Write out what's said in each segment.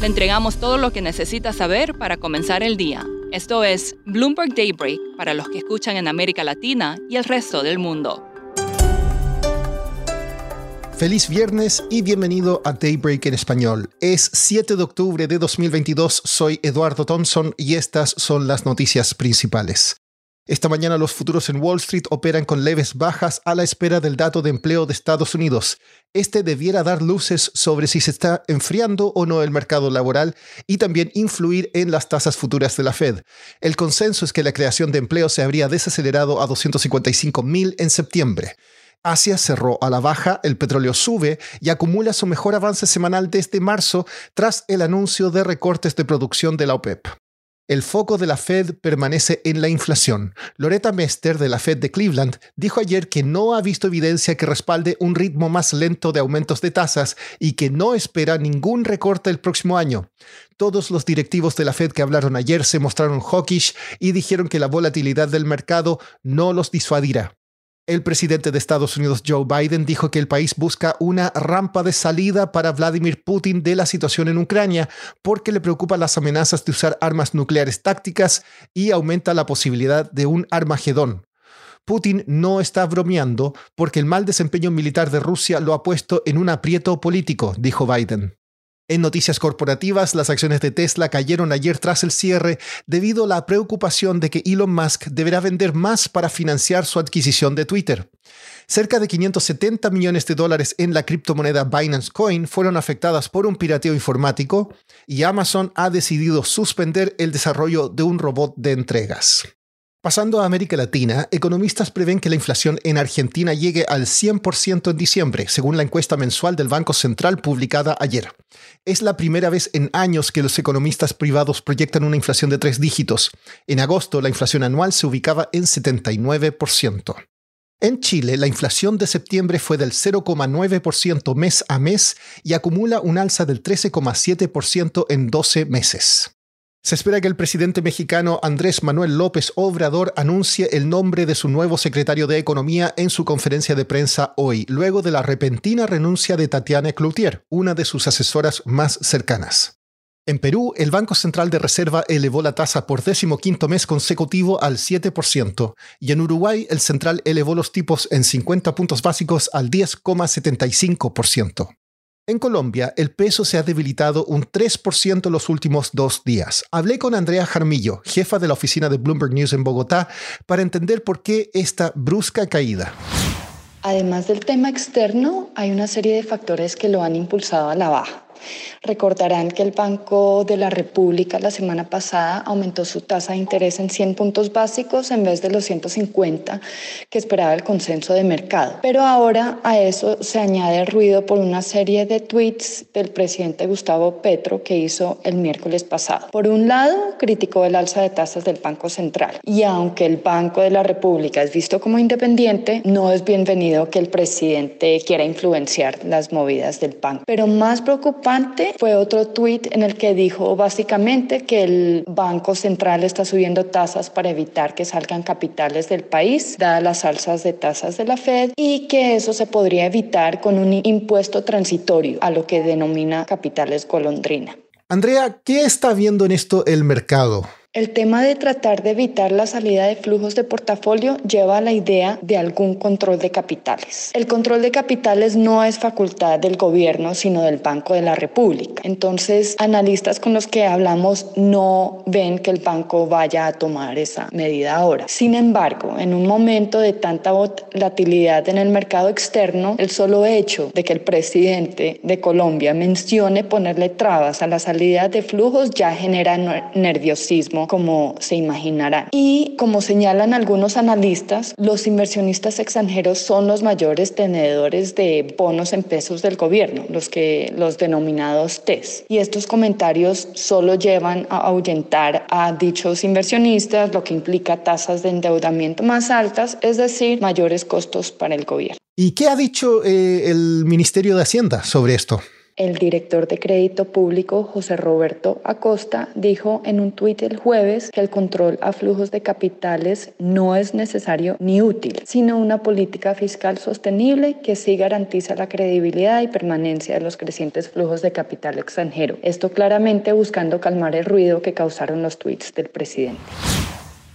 Le entregamos todo lo que necesita saber para comenzar el día. Esto es Bloomberg Daybreak para los que escuchan en América Latina y el resto del mundo. Feliz viernes y bienvenido a Daybreak en español. Es 7 de octubre de 2022, soy Eduardo Thompson y estas son las noticias principales. Esta mañana los futuros en Wall Street operan con leves bajas a la espera del dato de empleo de Estados Unidos. Este debiera dar luces sobre si se está enfriando o no el mercado laboral y también influir en las tasas futuras de la Fed. El consenso es que la creación de empleo se habría desacelerado a 255 mil en septiembre. Asia cerró a la baja, el petróleo sube y acumula su mejor avance semanal desde marzo tras el anuncio de recortes de producción de la OPEP. El foco de la Fed permanece en la inflación. Loretta Mester de la Fed de Cleveland dijo ayer que no ha visto evidencia que respalde un ritmo más lento de aumentos de tasas y que no espera ningún recorte el próximo año. Todos los directivos de la Fed que hablaron ayer se mostraron hawkish y dijeron que la volatilidad del mercado no los disuadirá. El presidente de Estados Unidos, Joe Biden, dijo que el país busca una rampa de salida para Vladimir Putin de la situación en Ucrania porque le preocupan las amenazas de usar armas nucleares tácticas y aumenta la posibilidad de un Armagedón. Putin no está bromeando porque el mal desempeño militar de Rusia lo ha puesto en un aprieto político, dijo Biden. En noticias corporativas, las acciones de Tesla cayeron ayer tras el cierre debido a la preocupación de que Elon Musk deberá vender más para financiar su adquisición de Twitter. Cerca de 570 millones de dólares en la criptomoneda Binance Coin fueron afectadas por un pirateo informático y Amazon ha decidido suspender el desarrollo de un robot de entregas. Pasando a América Latina, economistas prevén que la inflación en Argentina llegue al 100% en diciembre, según la encuesta mensual del Banco Central publicada ayer. Es la primera vez en años que los economistas privados proyectan una inflación de tres dígitos. En agosto, la inflación anual se ubicaba en 79%. En Chile, la inflación de septiembre fue del 0,9% mes a mes y acumula un alza del 13,7% en 12 meses. Se espera que el presidente mexicano Andrés Manuel López Obrador anuncie el nombre de su nuevo secretario de Economía en su conferencia de prensa hoy, luego de la repentina renuncia de Tatiana Cloutier, una de sus asesoras más cercanas. En Perú, el Banco Central de Reserva elevó la tasa por decimoquinto mes consecutivo al 7%, y en Uruguay el central elevó los tipos en 50 puntos básicos al 10,75%. En Colombia, el peso se ha debilitado un 3% en los últimos dos días. Hablé con Andrea Jarmillo, jefa de la oficina de Bloomberg News en Bogotá, para entender por qué esta brusca caída. Además del tema externo, hay una serie de factores que lo han impulsado a la baja. Recordarán que el Banco de la República la semana pasada aumentó su tasa de interés en 100 puntos básicos en vez de los 150 que esperaba el consenso de mercado. Pero ahora a eso se añade ruido por una serie de tweets del presidente Gustavo Petro que hizo el miércoles pasado. Por un lado, criticó el alza de tasas del Banco Central y aunque el Banco de la República es visto como independiente, no es bienvenido que el presidente quiera influenciar las movidas del banco. Pero más fue otro tuit en el que dijo básicamente que el Banco Central está subiendo tasas para evitar que salgan capitales del país, dadas las alzas de tasas de la Fed, y que eso se podría evitar con un impuesto transitorio a lo que denomina capitales golondrina. Andrea, ¿qué está viendo en esto el mercado? El tema de tratar de evitar la salida de flujos de portafolio lleva a la idea de algún control de capitales. El control de capitales no es facultad del gobierno, sino del Banco de la República. Entonces, analistas con los que hablamos no ven que el banco vaya a tomar esa medida ahora. Sin embargo, en un momento de tanta volatilidad en el mercado externo, el solo hecho de que el presidente de Colombia mencione ponerle trabas a la salida de flujos ya genera nerviosismo como se imaginarán. Y como señalan algunos analistas, los inversionistas extranjeros son los mayores tenedores de bonos en pesos del gobierno, los que los denominados TES. Y estos comentarios solo llevan a ahuyentar a dichos inversionistas, lo que implica tasas de endeudamiento más altas, es decir, mayores costos para el gobierno. ¿Y qué ha dicho eh, el Ministerio de Hacienda sobre esto? El director de crédito público, José Roberto Acosta, dijo en un tuit el jueves que el control a flujos de capitales no es necesario ni útil, sino una política fiscal sostenible que sí garantiza la credibilidad y permanencia de los crecientes flujos de capital extranjero. Esto claramente buscando calmar el ruido que causaron los tuits del presidente.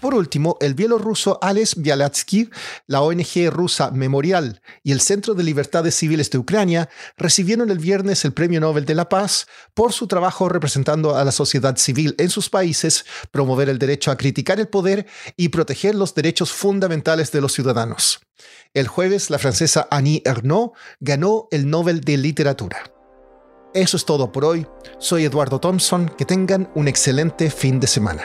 Por último, el bielorruso Alex Bialatsky, la ONG rusa Memorial y el Centro de Libertades Civiles de Ucrania recibieron el viernes el Premio Nobel de la Paz por su trabajo representando a la sociedad civil en sus países, promover el derecho a criticar el poder y proteger los derechos fundamentales de los ciudadanos. El jueves, la francesa Annie Ernaux ganó el Nobel de Literatura. Eso es todo por hoy. Soy Eduardo Thompson. Que tengan un excelente fin de semana.